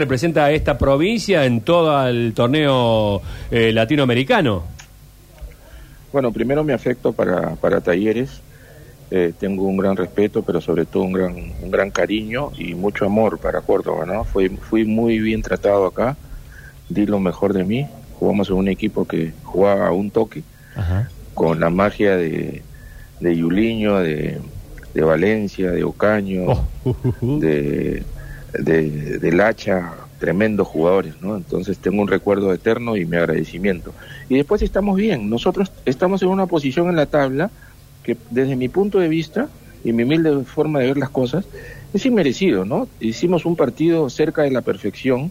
representa a esta provincia en todo el torneo eh, latinoamericano. Bueno, primero mi afecto para, para Talleres. Eh, tengo un gran respeto, pero sobre todo un gran, un gran cariño y mucho amor para Córdoba, ¿no? Fui, fui muy bien tratado acá, di lo mejor de mí. Jugamos en un equipo que jugaba a un toque, con la magia de, de Yuliño, de, de Valencia, de Ocaño, Oh, uh, uh, uh. de, de, del hacha, tremendos jugadores, ¿no? Entonces tengo un recuerdo eterno y mi agradecimiento. Y después estamos bien, nosotros estamos en una posición en la tabla que desde mi punto de vista y mi humilde forma de ver las cosas, es inmerecido, ¿no? Hicimos un partido cerca de la perfección,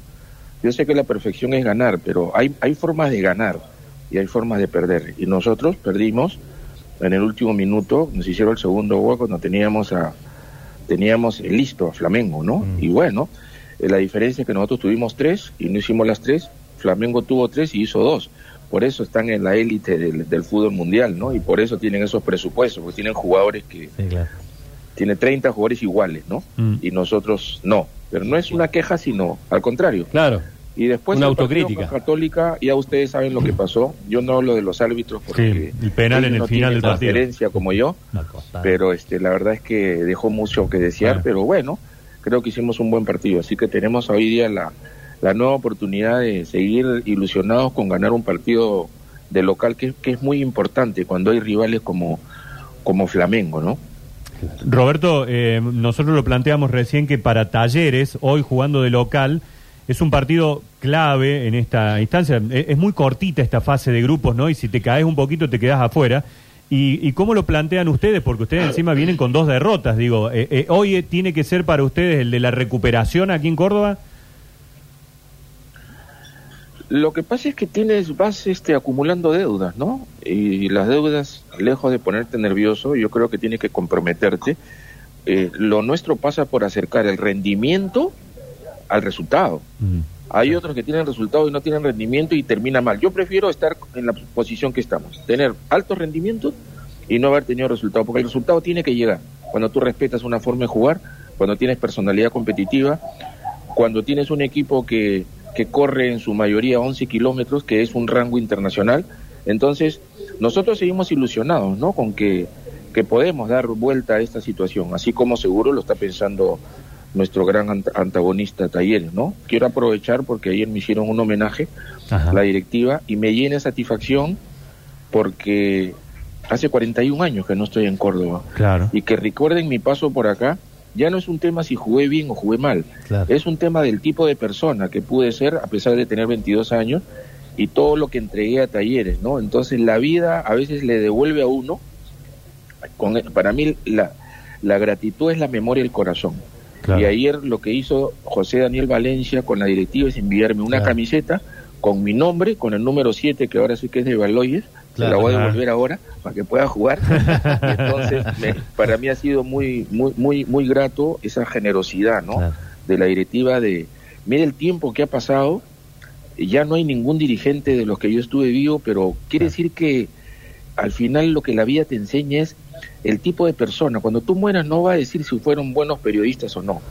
yo sé que la perfección es ganar, pero hay, hay formas de ganar y hay formas de perder. Y nosotros perdimos en el último minuto, nos hicieron el segundo gol cuando teníamos a teníamos listo a Flamengo, ¿no? Y bueno, eh, la diferencia es que nosotros tuvimos tres y no hicimos las tres, Flamengo tuvo tres y hizo dos. Por eso están en la élite del, del fútbol mundial, ¿no? Y por eso tienen esos presupuestos, porque tienen jugadores que... Sí, claro. Tiene 30 jugadores iguales, ¿no? Mm. Y nosotros no. Pero no es una queja, sino al contrario. Claro. Y después Una autocrítica. Católica, ya ustedes saben lo que pasó. Yo no hablo de los árbitros porque Sí, el penal en el no final del partido. como yo, pero este la verdad es que dejó mucho que desear, Claro. pero bueno, creo que hicimos un buen partido, así que tenemos hoy día la, la nueva oportunidad de seguir ilusionados con ganar un partido de local que, que es muy importante cuando hay rivales como como Flamengo, ¿no? Roberto, eh, nosotros lo planteamos recién que para Talleres, hoy jugando de local, es un partido clave en esta instancia. E- Es, muy cortita esta fase de grupos, ¿no? Y si te caes un poquito te quedas afuera. ¿Y, y cómo lo plantean ustedes? Porque ustedes encima vienen con dos derrotas. Digo, eh, eh, hoy eh, tiene que ser para ustedes el de la recuperación aquí en Córdoba. Lo que pasa es que tienes, vas este, acumulando deudas, ¿no? Y las deudas, lejos de ponerte nervioso, yo creo que tienes que comprometerte. Lo nuestro pasa por acercar el rendimiento al resultado. Mm. Hay otros que tienen resultado y no tienen rendimiento y termina mal. Yo prefiero estar en la posición que estamos, tener altos rendimientos y no haber tenido resultado, porque el resultado tiene que llegar. Cuando tú respetas una forma de jugar, cuando tienes personalidad competitiva, cuando tienes un equipo que, que corre en su mayoría 11 kilómetros, que es un rango internacional, entonces nosotros seguimos ilusionados, ¿no? Con que, que podemos dar vuelta a esta situación, así como seguro lo está pensando nuestro gran ant- antagonista Talleres, ¿no? Quiero aprovechar porque ayer me hicieron un homenaje, Ajá. la directiva, y me llena de satisfacción porque hace 41 años que no estoy en Córdoba Claro. y que recuerden mi paso por acá, ya no es un tema si jugué bien o jugué mal, Claro. es un tema del tipo de persona que pude ser a pesar de tener 22 años y todo lo que entregué a talleres, ¿no? Entonces la vida a veces le devuelve a uno, con, para mí la, la gratitud es la memoria del corazón. Claro. Y ayer lo que hizo José Daniel Valencia con la directiva es enviarme una Claro. camiseta con mi nombre, con el número 7, que ahora sí que es de Baloyes, se la Claro. voy a devolver ahora para que pueda jugar. Y entonces, me- para mí ha sido muy, muy, muy, muy grato esa generosidad, ¿no? Claro. De la directiva de, mire el tiempo que ha pasado, y ya no hay ningún dirigente de los que yo estuve vivo, pero quiere decir que al final lo que la vida te enseña es el tipo de persona. Cuando tú mueras no va a decir si fueron buenos periodistas o no,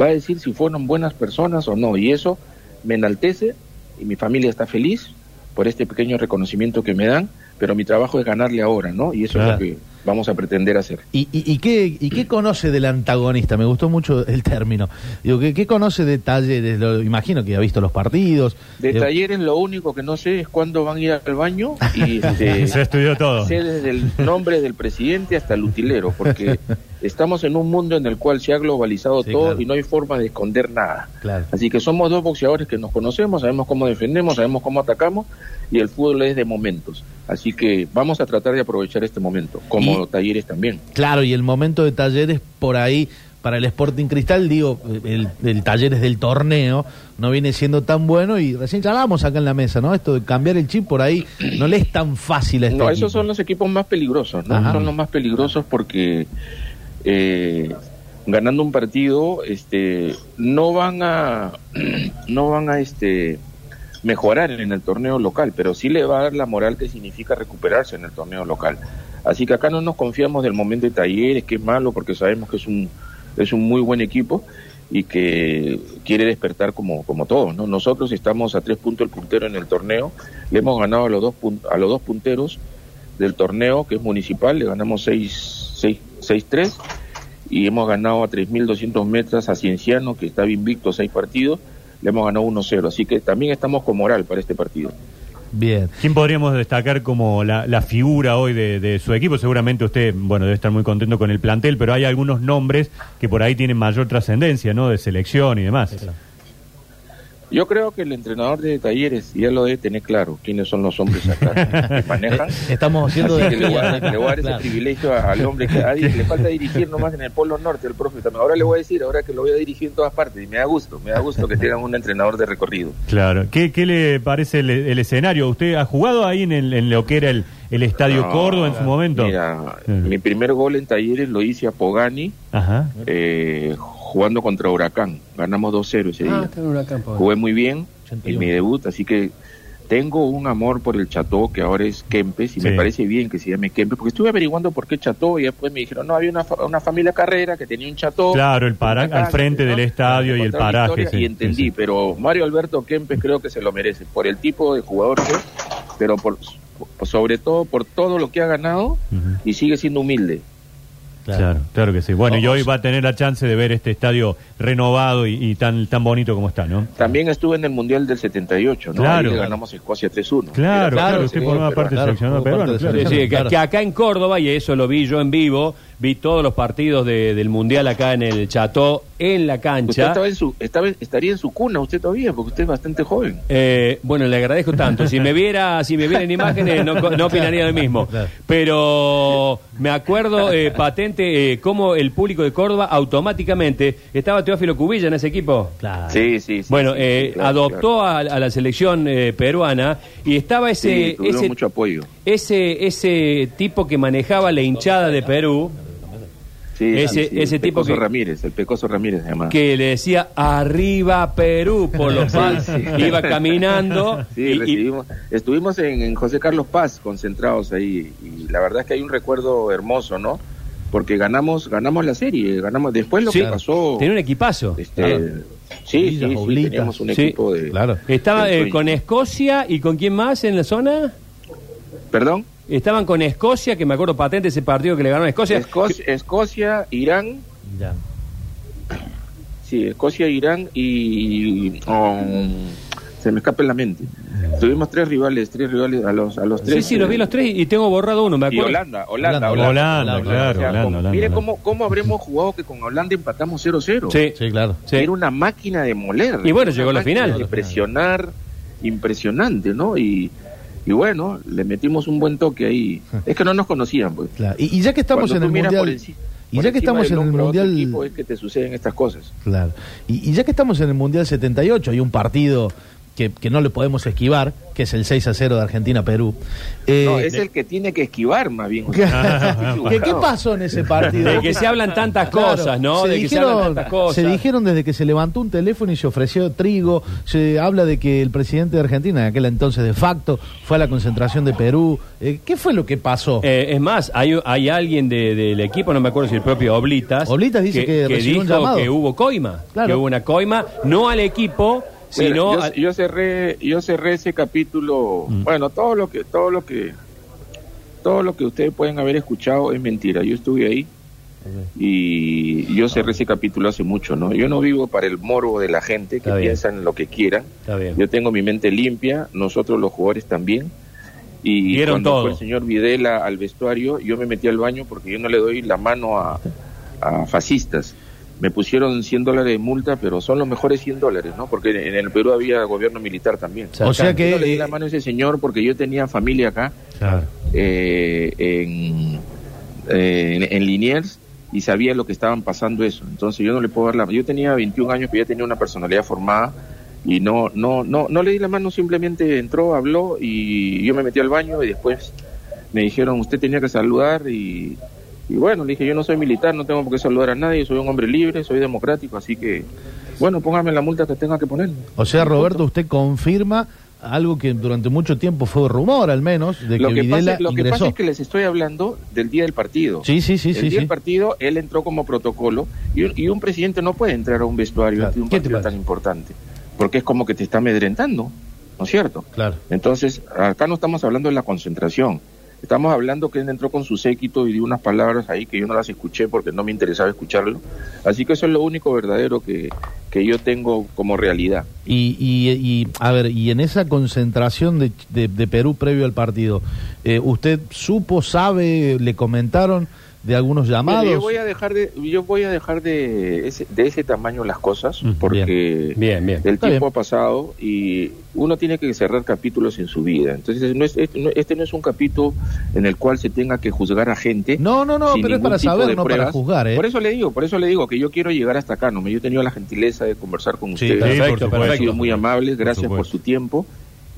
va a decir si fueron buenas personas o no, y eso me enaltece y mi familia está feliz por este pequeño reconocimiento que me dan, pero mi trabajo es ganarle ahora, ¿no? Y eso Claro. es lo que vamos a pretender hacer. ¿Y, y, y qué, ¿Y qué conoce del antagonista? Me gustó mucho el término. Digo, ¿qué, qué conoce de talleres? Lo, imagino que ha visto los partidos. De talleres lo único que no sé es cuándo van a ir al baño y este, Se estudió todo. sé desde el nombre del presidente hasta el utilero, porque estamos en un mundo en el cual se ha globalizado Sí, todo claro. y no hay forma de esconder nada. Claro. Así que somos dos boxeadores que nos conocemos, sabemos cómo defendemos, sabemos cómo atacamos y el fútbol es de momentos. Así que vamos a tratar de aprovechar este momento, como Y- talleres también. Claro, y el momento de talleres por ahí, para el Sporting Cristal, digo, el, el talleres del torneo no viene siendo tan bueno y recién charlábamos acá en la mesa, ¿no? Esto de cambiar el chip por ahí no le es tan fácil a este No, equipo. esos son los equipos más peligrosos, ¿no? Ajá. Son los más peligrosos porque eh, ganando un partido, este, no van a, no van a, este, mejorar en el torneo local, pero sí le va a dar la moral que significa recuperarse en el torneo local. Así que acá no nos confiamos del momento de Talleres, que es malo porque sabemos que es un, es un muy buen equipo y que quiere despertar como, como todos. ¿no? Nosotros estamos a tres puntos el puntero en el torneo, le hemos ganado a los dos, pun- a los dos punteros del torneo, que es municipal, le ganamos 6-3 y hemos ganado a 3.200 metros a Cienciano, que estaba invicto seis partidos, le hemos ganado 1-0. Así que también estamos con moral para este partido. Bien. ¿Quién podríamos destacar como la, la figura hoy de, de su equipo? Seguramente usted, bueno, debe estar muy contento con el plantel, pero hay algunos nombres que por ahí tienen mayor trascendencia, ¿no? De selección y demás. Yo creo que el entrenador de talleres ya lo debe tener claro quiénes son los hombres acá que manejan. Eh, Estamos haciendo Así de que le voy a dar, le voy a dar Claro. ese privilegio al hombre que a- le falta dirigir nomás en el Polo Norte, el profe. también. Ahora le voy a decir, ahora que lo voy a dirigir en todas partes, y me da gusto, me da gusto que tengan un entrenador de recorrido. Claro. ¿Qué, qué le parece el, el escenario? ¿Usted ha jugado ahí en, el- en lo que era el, el Estadio No, Córdoba en su momento? Mira, mi primer gol en talleres lo hice a Pogani, Ajá. eh, jugando contra Huracán. Ganamos 2-0 ese Ah, día. Huracán, pobre. Jugué muy bien 81. en mi debut, así que tengo un amor por el Chateau, que ahora es Kempes, y Sí. me parece bien que se llame Kempes, porque estuve averiguando por qué Chateau, y después me dijeron, no, había una, fa- una familia carrera que tenía un Chateau. Claro, el para- al frente ¿no? del estadio y el paraje, historia, sí, y entendí, sí, pero Mario Alberto Kempes creo que se lo merece, por el tipo de jugador que es, pero por, sobre todo por todo lo que ha ganado, y sigue siendo humilde. Claro. claro, que sí. Bueno, y hoy va a tener la chance de ver este estadio renovado y, y tan tan bonito como está, ¿no? También estuve en el Mundial del 78, ¿no? Claro. Ahí le ganamos Escocia 3-1. Claro, claro, usted formaba parte del claro, seleccionado peruano, claro. Sí, sí, que, Claro. que acá en Córdoba, y eso lo vi yo en vivo, vi todos los partidos de- del Mundial acá en el Chateau, en la Usted cancha. estaba en su, estaba, estaría en su cuna usted todavía, porque usted es bastante joven. Eh, bueno, le agradezco tanto. Si me viera, si me viera en imágenes, no, co- no opinaría lo mismo. Pero me acuerdo eh, patente eh, cómo el público de Córdoba automáticamente estaba Teófilo Cubilla en ese equipo. Claro. Sí, sí, sí. Bueno, sí, eh, claro, adoptó a, a la selección eh, peruana y estaba ese Sí, ese, mucho apoyo. ese ese tipo que manejaba la hinchada de Perú Sí, ese- sí, ese el tipo Pecoso que- Ramírez, el Pecoso Ramírez se que le decía arriba Perú por los cual iba caminando Sí, y- estuvimos en, en José Carlos Paz concentrados ahí y la verdad es que hay un recuerdo hermoso, ¿no? Porque ganamos ganamos la serie, ganamos después lo Sí, que pasó. tenía un equipazo. este, Claro. Sí, sí, sí, teníamos un Sí, equipo de... Claro. Estaba eh, con Escocia y con quién más en la zona? ¿Perdón? Estaban con Escocia, que me acuerdo patente ese partido que le ganó a Escocia. Escocia, Escocia, Irán, Ya. sí, Escocia, Irán y... um, se me escapa en la mente. Tuvimos tres rivales, tres rivales a los, a los Sí, tres. sí, los vi los tres y tengo borrado uno, me Y acuerdo. Holanda, Holanda, Holanda, Holanda. Holanda, Holanda, claro, O sea, Holanda, como- Holanda, mire cómo, cómo habremos jugado que con Holanda empatamos 0-0. Sí, Sí, claro. sí. Era una máquina de moler. Y bueno, llegó la final. De presionar, impresionante, ¿no? Y, y bueno, le metimos un buen toque ahí. Es que no nos conocían, pues. Claro. Y, y ya que estamos Cuando en el mundial. Y ya que estamos en el mundial. equipo es que te suceden estas cosas. Claro. Y, y ya que estamos en el Mundial 78, hay un partido que, que no le podemos esquivar, que es el 6 a 0 de Argentina-Perú. Eh, no, es el que tiene que esquivar más bien. ¿Qué, qué pasó en ese partido? De que se hablan tantas Claro, cosas, ¿no? Se de que se dijeron, hablan tantas cosas. se dijeron desde que se levantó un teléfono y se ofreció trigo. Se habla de que el presidente de Argentina, en aquel entonces de facto, fue a la concentración de Perú. Eh, ¿Qué fue lo que pasó? Eh, es más, hay, hay alguien de- del equipo, no me acuerdo si el propio Oblitas. Oblitas dice que recibió un dijo llamado. que hubo coima. Claro. Que hubo una coima, no al equipo, Mira, sino. yo, cerré yo cerré ese capítulo Mm. bueno todo lo que todo lo que todo lo que ustedes pueden haber escuchado es mentira yo estuve ahí y yo cerré ese capítulo hace mucho no yo no vivo para el morbo de la gente que piensan lo que quieran Está bien. yo tengo mi mente limpia nosotros los jugadores también y Vieron cuando todo. fue el señor Videla al vestuario yo me metí al baño porque yo no le doy la mano a, a fascistas me pusieron 100 dólares de multa, pero son los mejores 100 dólares, ¿no? Porque en el Perú había gobierno militar también. o sea que Yo no le di eh, la mano a ese señor porque yo tenía familia acá Claro. eh, en, eh, en, en Liniers y sabía lo que estaban pasando eso. Entonces yo no le puedo dar la Yo tenía 21 años, pero ya tenía una personalidad formada y no, no, no, no le di la mano, simplemente entró, habló y yo me metí al baño y después me dijeron, usted tenía que saludar y, y bueno, le dije, yo no soy militar, no tengo por qué saludar a nadie, soy un hombre libre, soy democrático, así que, bueno, póngame la multa que tenga que poner. o sea, Roberto, usted confirma algo que durante mucho tiempo fue rumor, al menos, de Lo que, que, Videla pasa, lo que pasa es que les estoy hablando del día del partido. Sí, sí, sí, el sí, día sí. del partido, él entró como protocolo y, un- y un presidente no puede entrar a un vestuario Claro. ante un ¿Qué te partido tan importante, porque es como que te está amedrentando, ¿no es cierto? Claro. Entonces, acá no estamos hablando de la concentración, estamos hablando que él entró con su séquito y dio unas palabras ahí que yo no las escuché porque no me interesaba escucharlo, así que eso es lo único verdadero que, que yo tengo como realidad. Y, y, y, a ver, y en esa concentración de, de- Perú previo al partido, eh, ¿usted supo, sabe, le comentaron de algunos llamados? Mire, yo voy a dejar de, yo voy a dejar de ese, de ese tamaño las cosas porque Bien, bien. el Está tiempo bien. ha pasado y uno tiene que cerrar capítulos en su vida. Entonces no es, este, no, este no es un capítulo en el cual se tenga que juzgar a gente. No, no, no, pero es para saber, no para juzgar, ¿eh? Por eso le digo, por eso le digo que yo quiero llegar hasta acá. No, yo he tenido la gentileza de conversar con Sí, ustedes. Perfecto, supuesto. Han perfecto. sido muy amables, gracias por, su tiempo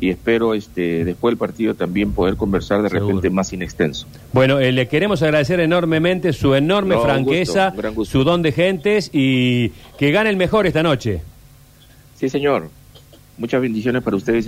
y espero este después del partido también poder conversar de Seguro. repente más in extenso. Bueno, eh, le queremos agradecer enormemente su enorme No, franqueza, gusto, gusto. su don de gentes y que gane el mejor esta noche. Sí, señor. Muchas bendiciones para ustedes.